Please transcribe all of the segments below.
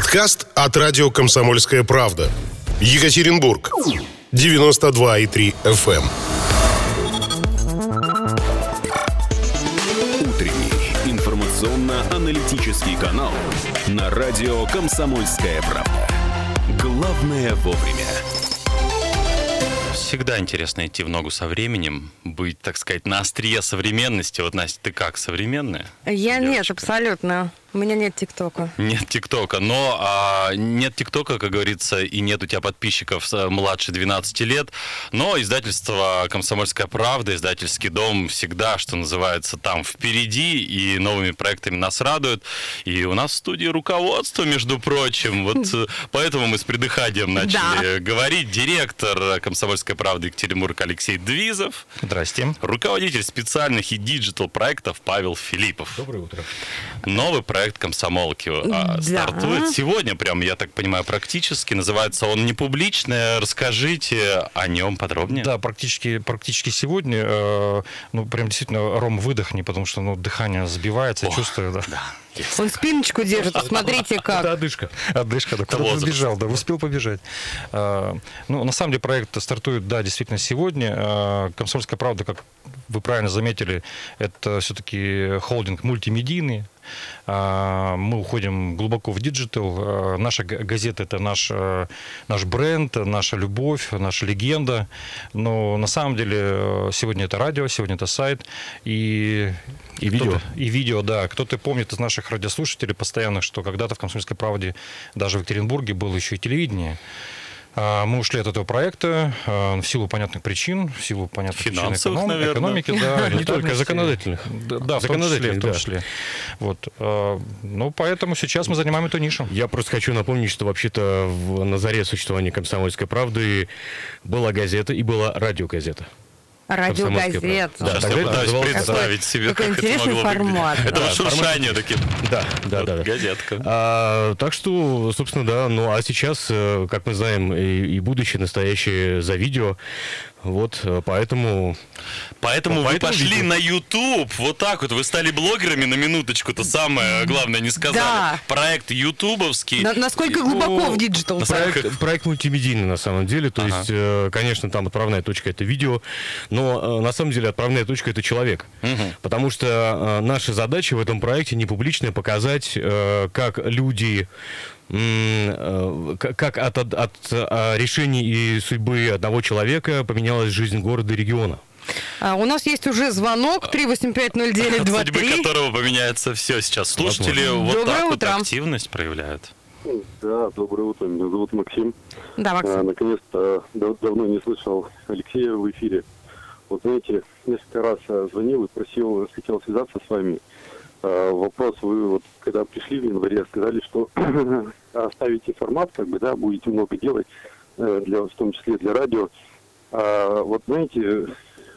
Подкаст от радио «Комсомольская правда». Екатеринбург. 92,3 FM. Утренний информационно-аналитический канал на радио «Комсомольская правда». Главное вовремя. Всегда интересно идти в ногу со временем, быть, так сказать, на острие современности. Вот, Настя, ты как, современная? Я нет, девочка? абсолютно. У меня нет ТикТока. Нет ТикТока, но а, нет ТикТока, как говорится, и нет у тебя подписчиков с- младше 12 лет, но издательство «Комсомольская правда», издательский дом всегда, что называется, там впереди, и новыми проектами нас радуют. И у нас в студии руководство, между прочим, вот э, поэтому мы с придыханием начали говорить. Директор «Комсомольской правды» Екатеринбург Алексей Двизов, Здрасте. руководитель специальных и digital проектов Павел Филиппов. Доброе утро. Новый проект комсомолки а, Да. стартует сегодня, прям, я так понимаю, практически. Называется он не публичный. Расскажите о нем подробнее. Да, практически, практически сегодня, э, ну, прям действительно, Ром, выдохни, потому что, ну, дыхание сбивается, я чувствую, да. Он спиночку держит, смотрите Это как. одышка. Одышка, да, куда-то возраст. побежал, да, успел побежать. А, Ну, на самом деле, проект стартует, да, действительно, сегодня. А, «Комсомольская правда», как вы правильно заметили, это все-таки холдинг мультимедийный. А, Мы уходим глубоко в digital. А, Наша газета – это наш, э, наш бренд, наша любовь, наша легенда. Но на самом деле э, сегодня это радио, сегодня это сайт. И, И видео. И видео, да. Кто-то помнит из наших радиослушателей постоянных, что когда-то в «Комсомольской правде» даже в Екатеринбурге было еще и телевидение. А, Мы ушли от этого проекта а, в силу понятных причин, в силу понятных причин Финансовых, эконом- наверное. экономики, да, Не только законодательных. Да, Законодательных, в том числе. Вот. а, Ну, поэтому сейчас мы занимаем эту нишу. Я просто хочу напомнить, что вообще-то в- на заре существования «Комсомольской правды» была газета и была радиогазета. Радиогазета. Да, пытаюсь называлось- представить себе, какой как это интересный могло формат. Это Да, вот шуршание такие. Да, да, да. Газетка. А, так что, собственно, да. Ну, а сейчас, э, как мы знаем, и, и будущее, настоящее за видео. Вот, э, поэтому... Поэтому вы пошли видео. на YouTube. Вот так вот. Вы стали блогерами на минуточку. То самое главное не сказали. Да. Проект ютубовский. На- Насколько глубоко в digital? Проект, проект мультимедийный на самом деле, то Ага. есть, э, конечно, там отправная точка это видео, но э, на самом деле отправная точка это человек, потому что наша задача в этом проекте не публичная показать, как люди как от, от, от, э, решений и судьбы одного человека поменялась жизнь города и региона. А, У нас есть уже звонок От судьбы 3850923. которого поменяется все сейчас. Слушатели Возможно. вот Доброе так вот утро. активность проявляют. Да, доброе утро. Меня зовут Максим. Да, А, Максим. наконец-то дав- давно не слышал Алексея в эфире. Вот знаете, несколько раз а, звонил и просил, хотел связаться с вами. А, вопрос, вы вот когда пришли в январе, сказали, что оставите формат, как бы, да, будете много делать, э, для, в том числе для радио. А, вот знаете,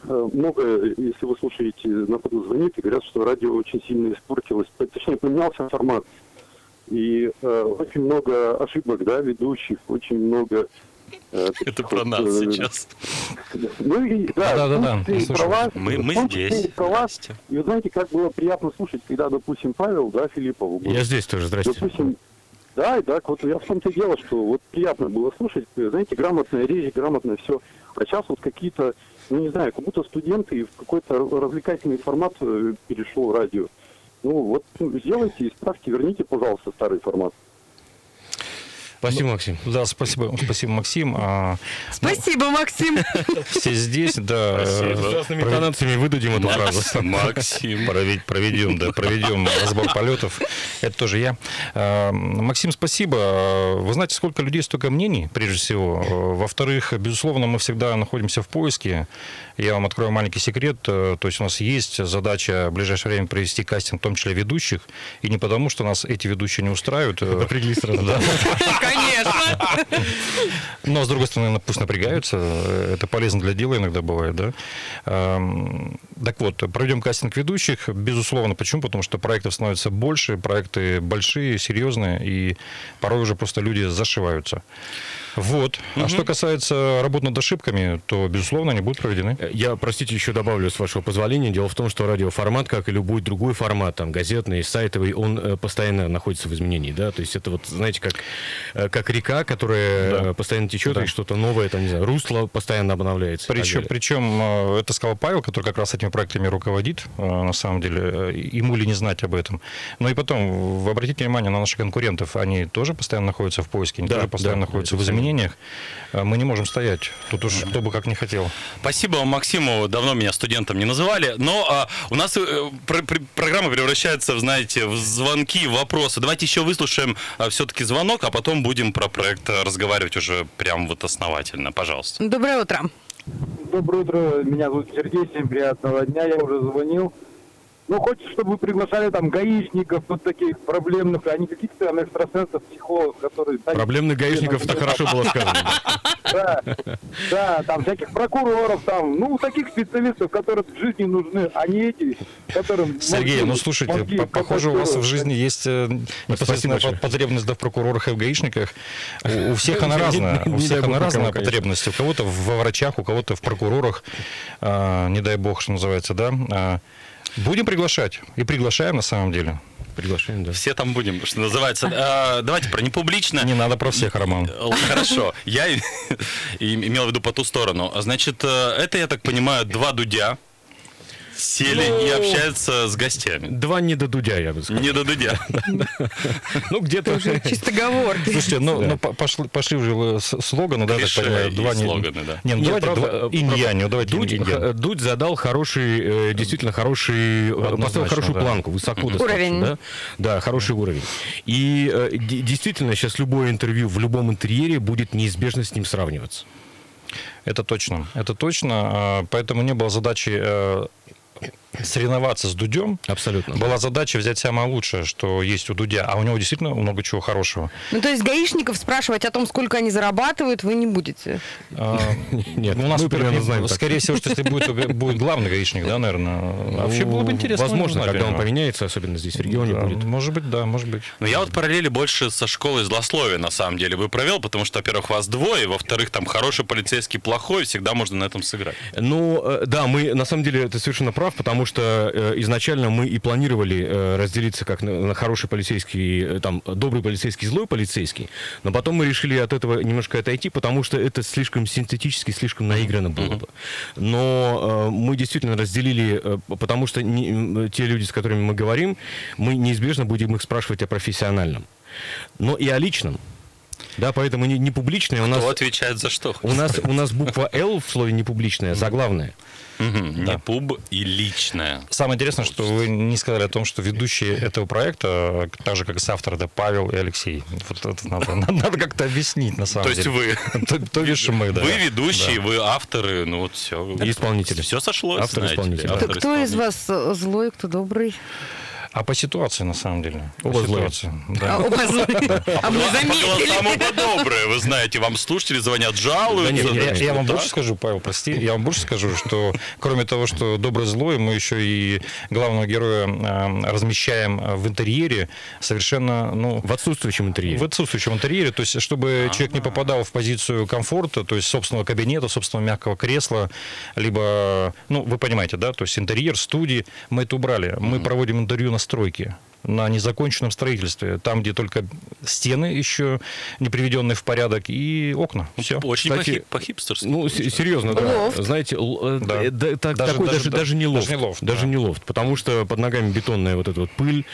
э, много, если вы слушаете, на ходу звонит и говорят, что радио очень сильно испортилось, точнее поменялся формат. И э, очень много ошибок, да, ведущих, очень много... Это про нас сейчас. Ну и да, и про вас, Мы- мы здесь. и про вас. Здрасте. И вы знаете, как было приятно слушать, когда, допустим, Павел, да, Филиппову был. Я здесь тоже, здрасте. Допустим, да, и так, вот я в том-то и дело, что вот приятно было слушать, знаете, грамотная речь, грамотное все. А сейчас вот какие-то, ну не знаю, как будто студенты в какой-то развлекательный формат э, перешел радио. Ну вот ну, сделайте, исправьте, верните, пожалуйста, старый формат. Спасибо, Максим. Да, спасибо, спасибо, Максим. А, Спасибо, Максим. Все здесь, да. Спасибо. э, С разными интонациями выдадим эту фразу. Максим. Провед- проведем, да, проведем разбор полетов. Это тоже я. Э, Максим, спасибо. Вы знаете, сколько людей, столько мнений, прежде всего. Э, Во-вторых, безусловно, мы всегда находимся в поиске. Я вам открою маленький секрет. Э, То есть у нас есть задача в ближайшее время провести кастинг, в том числе ведущих. И не потому, что нас эти ведущие не устраивают. э, Напряглись сразу. Да. Конечно. Но, с другой стороны, пусть напрягаются. Это полезно для дела иногда бывает, да. Эм, Так вот, проведем кастинг ведущих. Безусловно. Почему? Потому что проектов становится больше, проекты большие, серьезные, и порой уже просто люди зашиваются. Вот. А что касается работ над ошибками, то, безусловно, они будут проведены. Э, Я, простите, еще добавлю, с вашего позволения. Дело в том, что радиоформат, как и любой другой формат, там, газетный, сайтовый, он э, постоянно находится в изменении, да, то есть это вот, знаете, как, э, как река, которая Да. постоянно течет, Да. и что-то новое, там, не знаю, русло постоянно обновляется. Причем, причем это сказал Павел, который как раз этими проектами руководит, на самом деле, ему ли не знать об этом. Но и потом, обратите внимание на наших конкурентов, они тоже постоянно находятся в поиске, они Да, тоже постоянно да, находятся в изменениях. Э, Мы не можем стоять. Тут уж кто бы как не хотел. Спасибо вам, Максиму. Давно меня студентом не называли. Но а, у нас э, про- при- программа превращается, в, знаете, в звонки, в вопросы. Давайте еще выслушаем все-таки звонок, а потом будем про проект э, разговаривать уже прям вот основательно. Пожалуйста. Доброе утро. Доброе утро, меня зовут Сергей, всем приятного дня, я уже звонил. Ну, хочется, чтобы вы приглашали там гаишников, вот таких проблемных, а не каких-то там экстрасенсов, психологов, которые... Проблемных гаишников, это хорошо было сказано. Да, да, там всяких прокуроров, там, ну, таких специалистов, которые в жизни нужны, а не эти, которым... Сергей, ну слушайте, похоже, у вас в жизни есть э, непосредственно потребность в прокурорах и в гаишниках. У, всех она разная. У всех она разная потребность. У кого-то во врачах, у кого-то в прокурорах. А, не дай бог, что называется, да. Будем приглашать. И приглашаем на самом деле. Приглашаем, да. Все там будем, что называется. А, давайте про непублично. Не надо про всех, Роман. Хорошо. Я имел в виду по ту сторону. Значит, э, это, я так понимаю, два дудя сели и общаются с гостями. Два не до Дудя, я бы сказал. Не до дудя. Ну, где-то... Уже чисто говорки. Слушайте, ну, ну, по- пошли, пошли уже с- слоганы, да, так понимаю, два не- слоганы, да. Не, ну Нет, давайте э, инь-янь, ну давайте Дудь, задал хороший, э, действительно хороший, э, поставил хорошую планку, высоко Уровень. Да? да, хороший уровень. И де- действительно, сейчас любое интервью в любом интерьере будет неизбежно с ним сравниваться. Это точно, это точно. а, Поэтому не было задачи Okay. Соревноваться с Дудем. Абсолютно. Была задача взять самое лучшее, что есть у Дудя, а у него действительно много чего хорошего. Ну, то есть гаишников спрашивать о том, сколько они зарабатывают, вы не будете. А, Нет, у нас мы примерно знаем скорее всего, что если будет, будет главный гаишник, да, наверное. Вообще было бы интересно. Возможно, когда он поменяется, особенно здесь в регионе Да, будет. Может быть, да, может быть. Но я вот параллели больше со школой злословия, на самом деле, бы провел, потому что, во-первых, вас двое, во-вторых, там хороший полицейский, плохой, всегда можно на этом сыграть. Ну, э, да, мы, на самом деле, ты совершенно прав, потому что э, изначально мы и планировали э, разделиться как на, на хороший полицейский, э, там, добрый полицейский, злой полицейский, но потом мы решили от этого немножко отойти, потому что это слишком синтетически, слишком наигранно было бы. Но э, мы действительно разделили, э, потому что не- те люди, с которыми мы говорим, мы неизбежно будем их спрашивать о профессиональном, но и о личном. Да, поэтому не, не публичное у нас... Кто отвечает за что? У нас, у нас буква «Л» в слове «непубличное», заглавная. Мгм, Не пуб и личное. Самое интересное, что вы не сказали о том, что ведущие этого проекта, так же как и соавтор, это Павел и Алексей. Вот это надо, надо, надо как-то объяснить на самом То есть деле. вы. То, то бишь мы, да. Вы ведущие, вы авторы, ну вот все. Исполнители. Все сошлось, Автор, знаете ли, исполнитель. Кто, из вас злой, кто добрый? А по ситуации, на самом деле. По Оба злые. ситуации, А, да. оба злые. А мы По заметили. оба добрые, вы знаете, вам слушатели звонят, жалуются. Да нет, Я, вам да. больше скажу, Павел, прости, я вам больше скажу, что кроме того, что добрый злой, мы еще и главного героя э, размещаем в интерьере совершенно, ну, В отсутствующем интерьере. в отсутствующем интерьере, то есть чтобы человек не попадал в позицию комфорта, то есть собственного кабинета, собственного мягкого кресла, либо, ну, вы понимаете, да, то есть интерьер, студии, мы это убрали. Мы проводим интервью на стройке на незаконченном строительстве, там, где только стены еще не приведенные в порядок и окна. Все. Очень Кстати, по-хип- по-хипстерски. Ну, с- серьезно, да. Лофт. Знаете, л- э, Да. э, да, так- Даже- такой даже- даже, да- даже не лофт. даже не лофт, Даже да. не лофт, потому что под ногами бетонная вот эта вот пыль.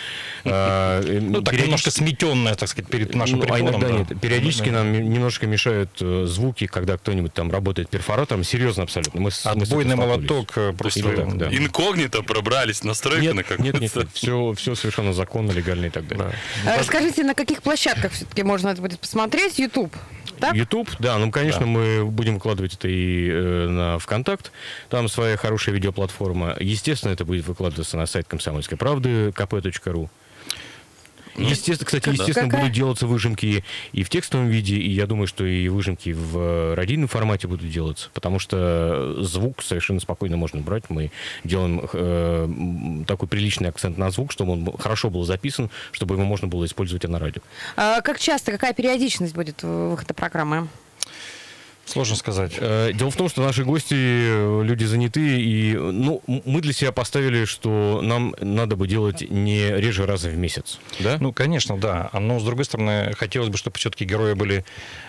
а, э, Ну, так немножко сметенная, так сказать, перед нашим Ну, а приходом. иногда да. нет. Периодически нам немножко мешают звуки, когда кто-нибудь там работает перфоратором. Серьезно абсолютно. Мы Отбойный молоток просто... Инкогнито пробрались на стройку Нет, на нет, какую-то. нет, все, все совершенно законно, легально и так далее. А Расскажите, на каких площадках все-таки можно это будет посмотреть? YouTube, так? YouTube, да, ну, конечно, мы будем выкладывать это и э, на ВКонтакт. Там своя хорошая видеоплатформа. Естественно, это будет выкладываться на сайт Комсомольской правды, kp.ru. Естественно, кстати, да. естественно, Какая? будут делаться выжимки и в текстовом виде, и я думаю, что и выжимки в э, радийном формате будут делаться, потому что звук совершенно спокойно можно брать. Мы делаем э, такой приличный акцент на звук, чтобы он хорошо был записан, чтобы его можно было использовать и на радио. А как часто, какая периодичность будет выхода программы? Сложно сказать. Э, Дело в том, что наши гости э, люди занятые, и ну, мы для себя поставили, что нам надо бы делать не реже раза в месяц. Да? Ну, конечно, да. Но, с другой стороны, хотелось бы, чтобы все-таки герои были,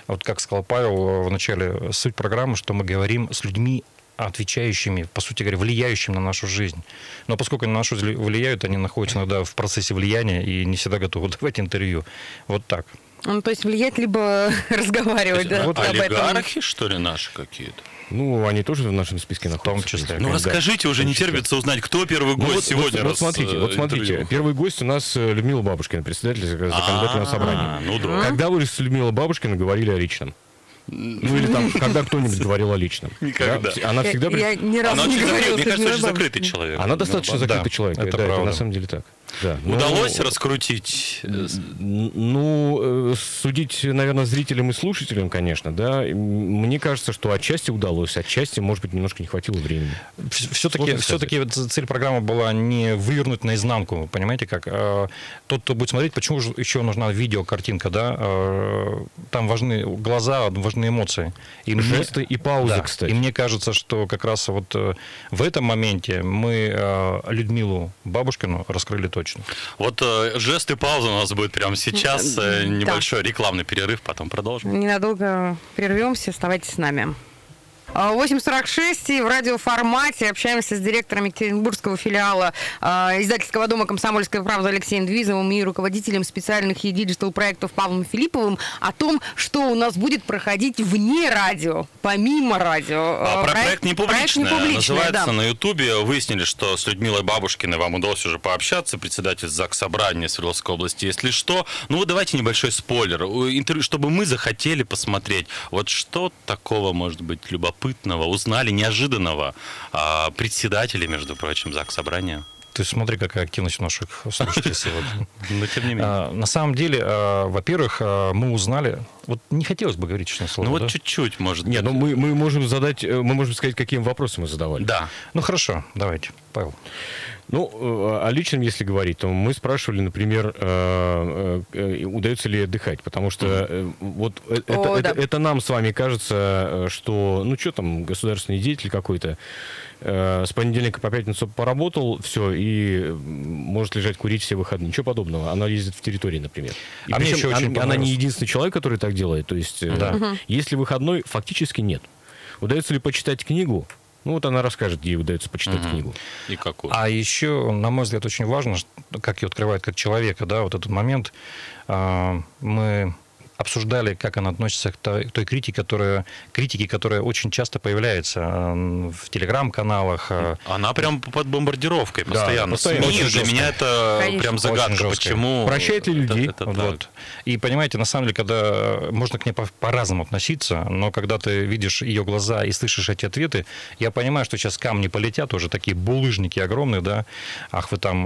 вот как сказал Павел в начале, суть программы, что мы говорим с людьми, отвечающими, по сути говоря, влияющими на нашу жизнь. Но поскольку на нашу жизнь влияют, они находятся иногда в процессе влияния и не всегда готовы давать интервью. Вот так. Ну, то есть влиять либо разговаривать, да, Вот об этом. Олигархи, что ли, наши какие-то? Ну, они тоже в нашем списке находятся. числе. в принципе, Ну, да. расскажите, уже не терпится узнать, кто первый Ну, гость вот, сегодня. вот- вот смотрите, э, вот смотрите. интервью. Первый гость у нас э, Людмила Бабушкина, председатель законодательного А, собрания. Ну да. Когда вы с Людмилой Бабушкиной говорили о личном? Ну или там, когда кто-нибудь говорил о личном? Никогда. Да? Она Я, всегда... пред- я ни разу Она не говорила мне кажется, очень закрытый человек. Она достаточно да, закрытый человек. это да, это правда. на самом деле так. Да. Ну, Удалось раскрутить? э, Ну, э, судить, наверное, зрителям и слушателям, конечно, да. Мне кажется, что отчасти удалось, отчасти, может быть, немножко не хватило времени. Все-таки, все-таки вот цель программы была не вывернуть наизнанку, понимаете, как э, тот, кто будет смотреть, почему же еще нужна видеокартинка, да, там важны глаза, важны эмоции. И мне- Жесты и паузы, Да. кстати. И мне кажется, что как раз вот в этом моменте мы Людмилу Бабушкину раскрыли точно. Вот э, жест и пауза у нас будет прямо сейчас. э, Да. Небольшой рекламный перерыв, потом продолжим. Ненадолго прервемся, оставайтесь с нами. А, 8.46 и в радиоформате общаемся с директором Екатеринбургского филиала а, издательского дома «Комсомольская правда» Алексеем Двизовым и руководителем специальных и digital проектов Павлом Филипповым о том, что у нас будет проходить вне радио, помимо радио. А, А, про проект не публичный. непубличный, Называется да. на Ютубе. Выяснили, что с Людмилой Бабушкиной вам удалось уже пообщаться, председатель ЗАГС Собрания Свердловской области. Если что, ну вот давайте небольшой спойлер. Интервью, чтобы мы захотели посмотреть, вот что такого, может быть, любопытного, узнали, неожиданного а, председателя, между прочим, ЗАГС Собрания. Ты смотри, какая активность у наших слушателей сегодня. Но тем не менее. А, На самом деле, а, во-первых, а, мы узнали, вот не хотелось бы говорить честное слово, Ну вот чуть-чуть, может Не, быть. ну мы, мы можем задать, э, мы можем сказать, какие вопросы мы задавали. Да. Ну хорошо, давайте, Павел. Ну, э, о личном, если говорить, то мы спрашивали, например, э, э, удается ли отдыхать, потому что вот это, О, это- да. это нам с вами кажется, что, ну, что там, государственный деятель какой-то, с понедельника по пятницу поработал, все, и может лежать курить все выходные. Ничего подобного. Она ездит в территории, например. И А мне причем еще очень она, она не единственный человек, который так делает. То есть, Да. если выходной, фактически нет. Удается ли почитать книгу? Ну, вот она расскажет, ей удается почитать книгу. И какую? А еще, на мой взгляд, очень важно, как ее открывает как человека, да, вот этот момент. а, Мы обсуждали, как она относится к той, к той критике, которая, критике, которая очень часто появляется э, в телеграм-каналах. э, Она прям под бомбардировкой Да, постоянно. постоянно. СМИ для жестко. меня это Конечно. прям загадка, почему. Прощает ли это- людей? это так. Вот. И понимаете, на самом деле, когда можно к ней по- по-разному относиться, но когда ты видишь ее глаза и слышишь эти ответы, я понимаю, что сейчас камни полетят, уже такие булыжники огромные, да, ах, вы там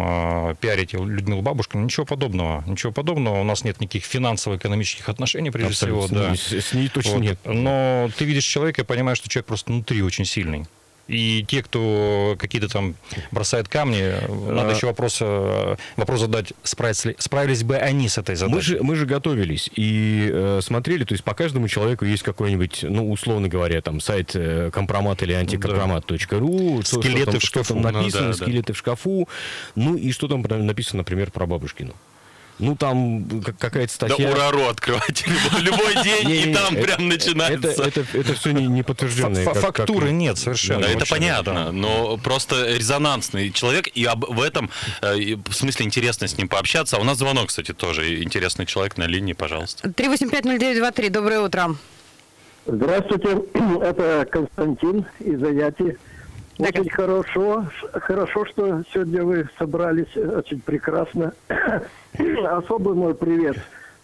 э, пиарите Людмилу Бабушкину, ничего подобного, ничего подобного, у нас нет никаких финансово-экономических отношений, прежде Абсолютно. всего, да. С, с ней точно Вот. нет. Но ты видишь человека и понимаешь, что человек просто внутри очень сильный. И те, кто какие-то там бросают камни, надо А. еще вопрос, э, вопрос задать, справились, ли, справились бы они с этой Мы задачей. же, мы же готовились и э, смотрели, то есть по каждому человеку есть какой-нибудь, ну, условно говоря, там сайт э, компромат или антикомпромат.ру, что- Скелеты что там- в что шкафу. там Ну написано, да, да. скелеты в шкафу, ну и что там написано, например, про Бабушкину. Ну, там как- какая-то Да статья... урару открывайте любой, любой день, и там это- прям начинается. Это, все не, как- Фактуры нет совершенно. Да, это понятно, да. но просто резонансный человек, и об, в этом э, в смысле интересно с ним пообщаться. А у нас звонок, кстати, тоже интересный человек на линии, пожалуйста. 3850923, доброе утро. Здравствуйте, это Константин из Аяти. Да, Очень хорошо, хорошо, что сегодня вы собрались, э, очень прекрасно. Особый мой привет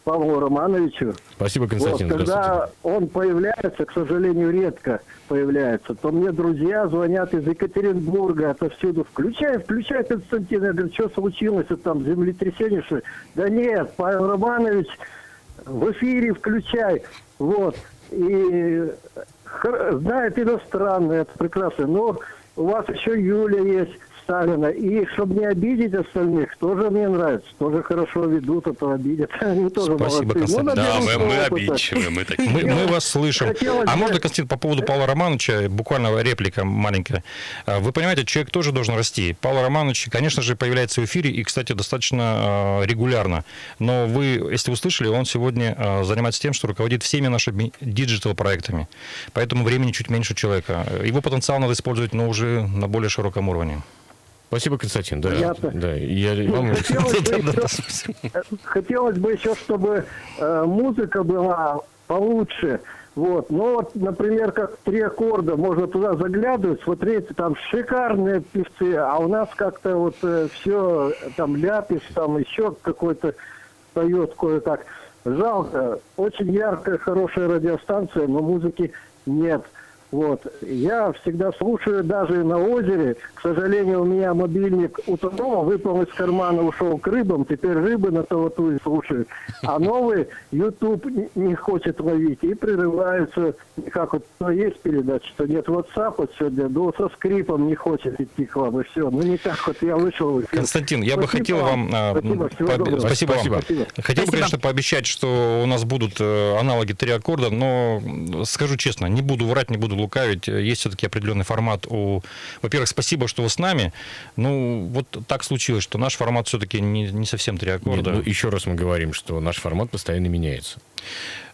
Павлу Романовичу. Спасибо, Вот, Константин. здравствуйте. когда он появляется, к сожалению, редко появляется, то мне друзья звонят из Екатеринбурга, отовсюду. Включай, включай, Константин. Я говорю, что случилось? Это там землетрясение, что ли?» Да нет, Павел Романович, в эфире включай. Вот. И знает иностранный, это прекрасно. Но у вас еще Юля есть, Сталина. И чтобы не обидеть остальных, тоже мне нравится. Тоже хорошо ведут, а то обидят. Они тоже Спасибо, молодцы. Ну, Константин. Да, наберутся мы, мы опыта. обидчивые, мы такие. Мы, мы вас слышим. Хотелось А можно, Константин, по поводу Павла Романовича, буквально реплика маленькая. А, Вы понимаете, человек тоже должен расти. Павел Романович, конечно же, появляется в эфире и, кстати, достаточно э, регулярно. Но вы, если услышали, он сегодня э, занимается тем, что руководит всеми нашими диджитал-проектами. Поэтому времени чуть меньше человека. Его потенциал надо использовать, но уже на более широком уровне. Спасибо, Константин. Да, Понятно. да. Я, вам- Хотелось бы, еще, э, хотелось бы еще, чтобы э, музыка была получше. Вот. Ну вот, например, как три аккорда, можно туда заглядывать, смотреть, там шикарные певцы, а у нас как-то вот все, там ляпис, там еще какой-то поет кое-как. Жалко, очень яркая, хорошая радиостанция, но музыки нет. Вот. Я всегда слушаю даже на озере. К сожалению, у меня мобильник утонул, выпал из кармана, ушел к рыбам. Теперь рыбы на таватуе слушают. А новый YouTube не- хочет ловить и прерываются. Как вот то есть передача, что нет WhatsApp вот сегодня, но со скрипом не хочет идти к вам, и все. Ну не так вот я вышел в эфир. Константин, я бы Спасибо хотел вам... а, Спасибо, всего пооби- доброго. Спасибо, вам. Спасибо. Хотел бы, Спасибо. конечно, пообещать, что у нас будут э, аналоги три аккорда, но скажу честно, не буду врать, не буду лукавить. Есть все-таки определенный формат у... Во-первых, спасибо, что вы с нами. Ну, вот так случилось, что наш формат все-таки не, не совсем три Нет, аккорда. ну, еще раз мы говорим, что наш формат постоянно меняется.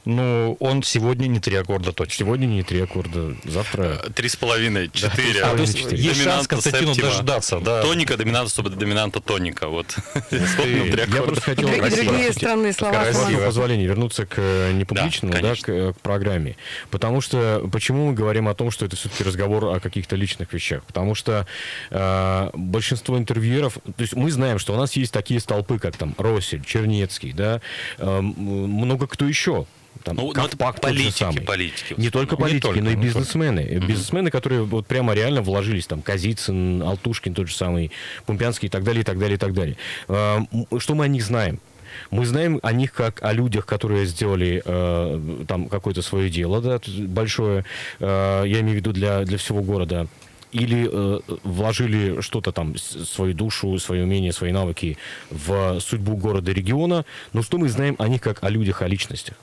Ну, он сегодня не три аккорда точно. Сегодня не три аккорда, завтра... Три с половиной, четыре. А, то есть есть шанс Доминанта, Константину септима. дождаться, да. Тоника, доминанта, субдоминанта, тоника. Вот. Я просто хотел... Другие, странные слова. Красиво. позволения вернуться к э, непубличному, Да, да, конечно. к, э, к программе. Потому что, почему мы говорим о том, что это все-таки разговор о каких-то личных вещах? Потому что э, большинство интервьюеров, то есть мы знаем, что у нас есть такие столпы, как там Россель, Чернецкий, да, э, много кто еще. Там, Ну, ну, тот же политики, самый. политики Не только Не политики, только, но и не только. бизнесмены. Бизнесмены, которые вот прямо реально вложились, там, Казицын, Алтушкин тот же самый, Пумпянский и так далее, и так далее, и так далее. Э, м, Что мы о них знаем? Мы знаем о них как о людях, которые сделали э, там какое-то свое дело, да, большое, э, я имею в виду для, для всего города, или э, вложили что-то там, свою душу, свои умения, свои навыки в судьбу города, региона. Но что мы знаем о них как о людях, о личностях?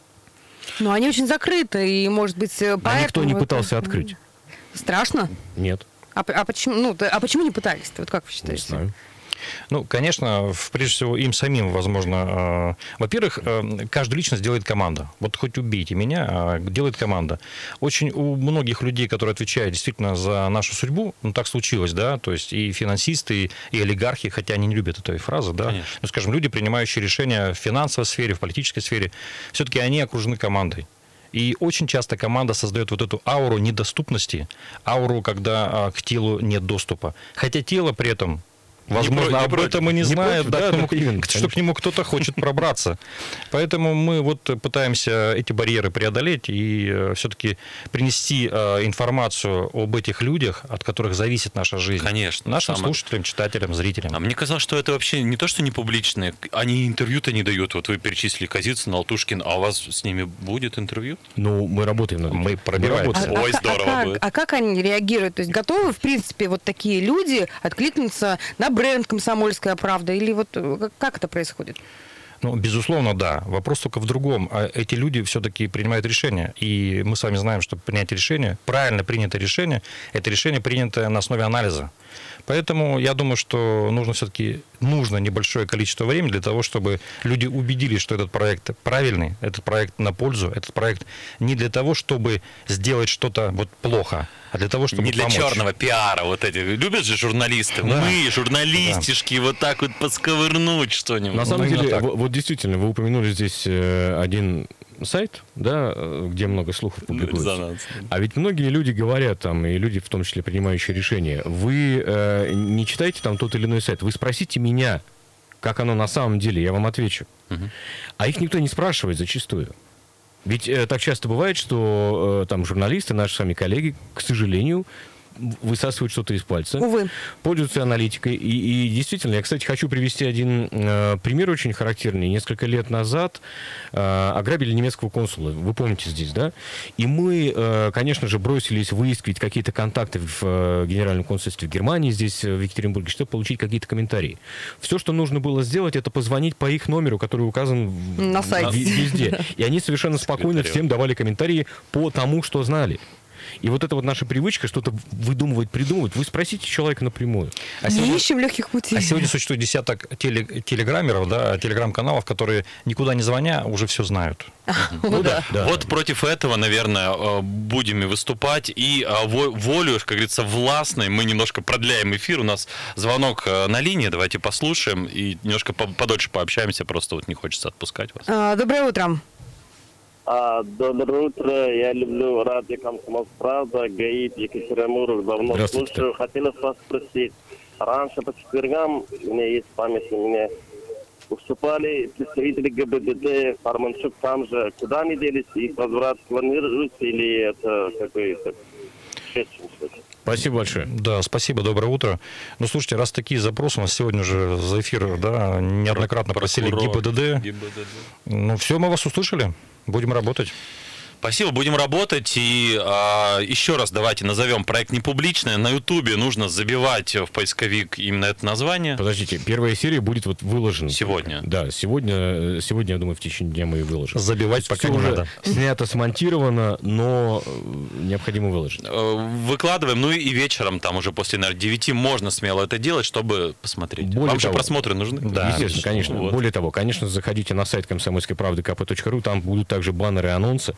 Ну, они очень закрыты, и, может быть, э, А поэтому... никто не это- пытался открыть. Страшно? Нет, А, а почему, ну, а почему не пытались? Вот как вы не считаете? знаю. Ну, конечно, прежде всего им самим, возможно, э, во-первых, э, каждую личность делает команда. Вот хоть убейте меня, а делает команда. Очень у многих людей, которые отвечают действительно за нашу судьбу, ну так случилось, да, то есть и финансисты, и, и олигархи, хотя они не любят этой фразы, да, Конечно. ну, скажем, люди, принимающие решения в финансовой сфере, в политической сфере, все-таки они окружены командой. И очень часто команда создает вот эту ауру недоступности, ауру, когда а, к телу нет доступа. Хотя тело при этом Возможно, про- не об этом и не, Не знает, против, да, да, к нему- да, именно, что к нему кто-то хочет пробраться. Поэтому мы вот пытаемся эти барьеры преодолеть и все-таки принести э, информацию об этих людях, от которых зависит наша жизнь. Конечно. Нашим Самое- слушателям, читателям, зрителям. А мне казалось, что это вообще не то, что не публичные, они интервью-то не дают. Вот вы перечислили Казицын, Алтушкин, а у вас с ними будет интервью? Ну, мы работаем над. Мы пробиваемся. работаем. Ой, ка- здорово как, будет. а как они реагируют? То есть готовы, в принципе, вот такие люди откликнуться на бренд «Комсомольская правда»? Или вот э, как- это происходит? Ну, безусловно, да. Вопрос только в другом. А Эти люди все-таки принимают решения. И мы с вами знаем, что принять решение, правильно принятое решение, это решение принято на основе анализа. Поэтому я думаю, что нужно все-таки нужно небольшое количество времени для того, чтобы люди убедились, что этот проект правильный, этот проект на пользу, этот проект не для того, чтобы сделать что-то вот плохо, а для того, чтобы не для помочь. черного пиара вот эти. Любят же журналисты. Да. Мы, журналистишки, вот так вот подсковырнуть что-нибудь. На самом именно деле, так. во- вот действительно, вы упомянули здесь э, один сайт, да, э, где много слухов публикуется. резонанс, А ведь многие люди говорят там, и люди, в том числе принимающие решения, вы э, не читаете там тот или иной сайт, вы спросите меня, как оно на самом деле, я вам отвечу. А их никто не спрашивает зачастую. Ведь э, так часто бывает, что э, там журналисты, наши с вами коллеги, к сожалению, высасывают что-то из пальца. Увы. Пользуются аналитикой. И, и действительно, я, кстати, хочу привести один э, пример очень характерный. Несколько лет назад э, ограбили немецкого консула. Вы помните здесь, да? И мы, э, конечно же, бросились выискивать какие-то контакты в э, Генеральном консульстве в Германии, здесь, э, в Екатеринбурге, чтобы получить какие-то комментарии. Все, что нужно было сделать, это позвонить по их номеру, который указан в- На сайте. в- везде. И они совершенно спокойно всем давали комментарии по тому, что знали. И вот это вот наша привычка что-то выдумывать, придумывать. Вы спросите человека напрямую. А Не сегодня, ищем легких путей. а сегодня существует десяток теле- телеграммеров, да, телеграм-каналов, которые никуда не звоня уже все знают. Ну да, да. Вот против этого, наверное, э, будем и выступать. И э, во- волю, как говорится, властной мы немножко продляем эфир. У нас звонок э, на линии. Давайте послушаем и немножко по- подольше пообщаемся. Просто вот не хочется отпускать вас. А, Доброе утро. А, доброе утро. Я люблю радио «Комсомольская правда», ГАИД, Екатеринбург. Давно слушаю. Хотелось вас спросить. Раньше по четвергам, у меня есть память, у меня выступали представители ГБДД, Фарманчук там же. Куда они делись? Их возврат планируется или это какой-то... Спасибо большое. Да, спасибо, доброе утро. Ну, слушайте, раз такие запросы, у нас сегодня уже за эфир, да, неоднократно просили ГИБДД. ГИБДД. Ну, все, мы вас услышали. Будем работать. Спасибо, будем работать. И а, еще раз давайте назовем проект непубличное. На Ютубе нужно забивать в поисковик именно это название. Подождите, первая серия будет вот выложена. Сегодня. Да, сегодня, сегодня, я думаю, в течение дня мы ее выложим. Забивать пока не уже надо. снято, смонтировано, но э, необходимо выложить. Э, Выкладываем, ну и вечером, там уже после, наверное, 9 можно смело это делать, чтобы посмотреть. Более Вам же того- просмотры нужны? Да, Естественно, конечно. Вот. Более того, конечно, заходите на сайт комсомольской правды kp.ру, там будут также баннеры и анонсы.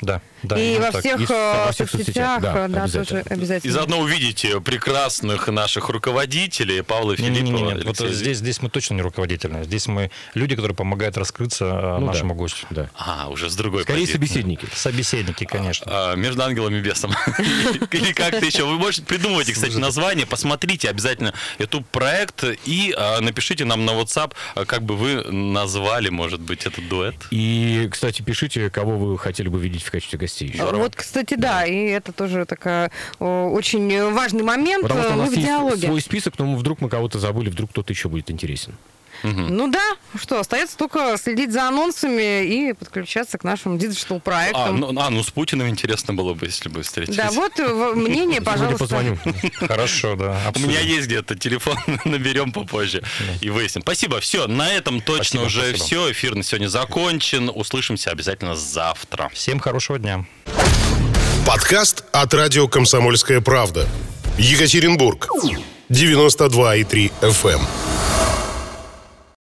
Да, да. И во так. всех, И э, во всех соцсетях, да, э, да, обязательно. тоже обязательно. И заодно увидите прекрасных наших руководителей Павла Филиппова. Не-не-не, вот Алексея здесь, здесь мы точно не руководительные. Здесь мы люди, которые помогают раскрыться э, Ну да. нашему гостю. Да. А, уже с другой Скорее позиции. собеседники. Собеседники, конечно. А, Между ангелом и бесом. Или как-то еще. Вы можете придумывать, кстати, название. Посмотрите обязательно YouTube проект и а, напишите нам на WhatsApp, а, как бы вы назвали, может быть, этот дуэт. И, кстати, пишите, кого вы хотели бы видеть в качестве гостей. еще. Вот, кстати, да, и это тоже такая очень важный момент. Потому что э, у Мы нас в диалоге. свой список, но вдруг мы кого-то забыли, вдруг кто-то еще будет интересен. Ну да, что, остается только следить за анонсами и подключаться к нашим digital А ну, а, ну с Путиным интересно было бы, если бы встретились. Да, вот э, мнение, Сегодня пожалуйста. позвоню. Хорошо, да. У меня есть где-то телефон, наберем попозже и выясним. Спасибо, все, на этом точно уже все. Эфир на сегодня закончен. Услышимся обязательно завтра. Всем хорошего дня. Подкаст от радио «Комсомольская правда». Екатеринбург. 92,3 FM.